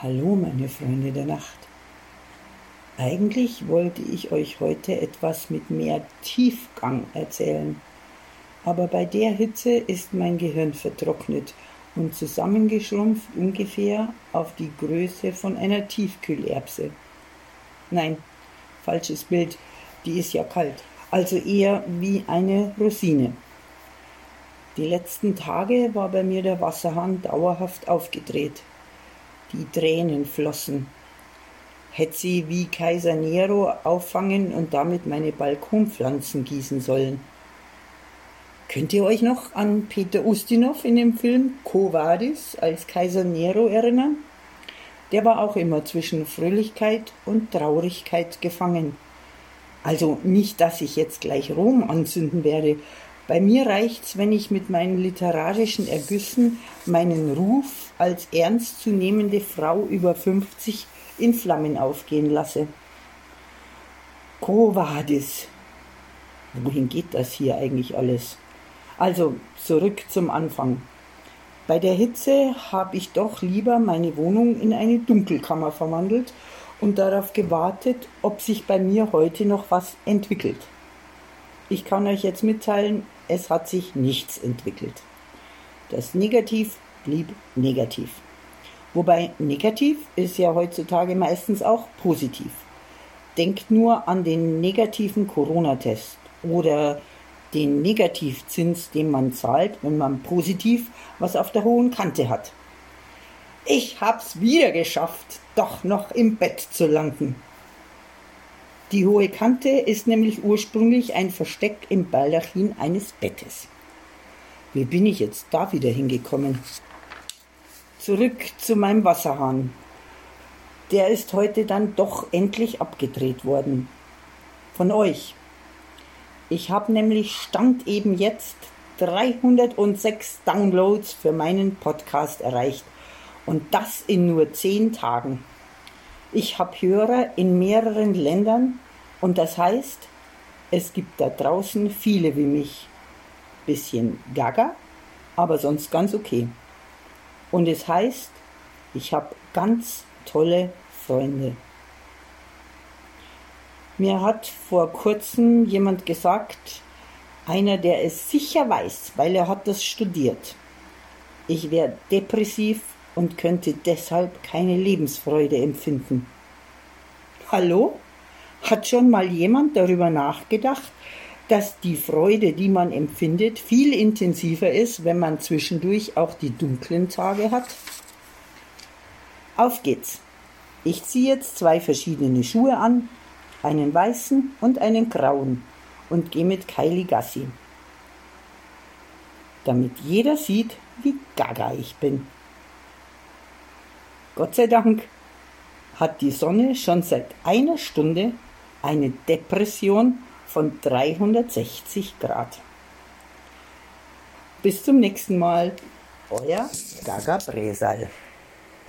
Hallo, meine Freunde der Nacht. Eigentlich wollte ich euch heute etwas mit mehr Tiefgang erzählen, aber bei der Hitze ist mein Gehirn vertrocknet und zusammengeschrumpft ungefähr auf die Größe von einer Tiefkühlerbse. Nein, falsches Bild, die ist ja kalt, also eher wie eine Rosine. Die letzten Tage war bei mir der Wasserhahn dauerhaft aufgedreht. Die Tränen flossen. Hätte sie wie Kaiser Nero auffangen und damit meine Balkonpflanzen gießen sollen. Könnt ihr euch noch an Peter Ustinov in dem Film Quo Vadis als Kaiser Nero erinnern? Der war auch immer zwischen Fröhlichkeit und Traurigkeit gefangen. Also nicht, dass ich jetzt gleich Rom anzünden werde, bei mir reicht's, wenn ich mit meinen literarischen Ergüssen meinen Ruf als ernstzunehmende Frau über 50 in Flammen aufgehen lasse. Quo vadis? Wohin geht das hier eigentlich alles? Also zurück zum Anfang. Bei der Hitze habe ich doch lieber meine Wohnung in eine Dunkelkammer verwandelt und darauf gewartet, ob sich bei mir heute noch was entwickelt. Ich kann euch jetzt mitteilen, es hat sich nichts entwickelt. Das Negativ blieb negativ. Wobei negativ ist ja heutzutage meistens auch positiv. Denkt nur an den negativen Corona-Test oder den Negativzins, den man zahlt, wenn man positiv was auf der hohen Kante hat. Ich hab's wieder geschafft, doch noch im Bett zu landen. Die hohe Kante ist nämlich ursprünglich ein Versteck im Baldachin eines Bettes. Wie bin ich jetzt da wieder hingekommen? Zurück zu meinem Wasserhahn. Der ist heute dann doch endlich abgedreht worden. Von euch. Ich habe nämlich Stand eben jetzt 306 Downloads für meinen Podcast erreicht. Und das in nur 10 Tagen. Ich habe Hörer in mehreren Ländern und das heißt, es gibt da draußen viele wie mich. Bisschen gaga, aber sonst ganz okay. Und es heißt, ich habe ganz tolle Freunde. Mir hat vor kurzem jemand gesagt, einer, der es sicher weiß, weil er hat das studiert. Ich wäre depressiv und könnte deshalb keine Lebensfreude empfinden. Hallo? Hat schon mal jemand darüber nachgedacht, dass die Freude, die man empfindet, viel intensiver ist, wenn man zwischendurch auch die dunklen Tage hat? Auf geht's. Ich ziehe jetzt zwei verschiedene Schuhe an, einen weißen und einen grauen, und gehe mit Kylie Gassi. Damit jeder sieht, wie gaga ich bin. Gott sei Dank hat die Sonne schon seit einer Stunde eine Depression von 360 Grad. Bis zum nächsten Mal, euer Gaga Bresal.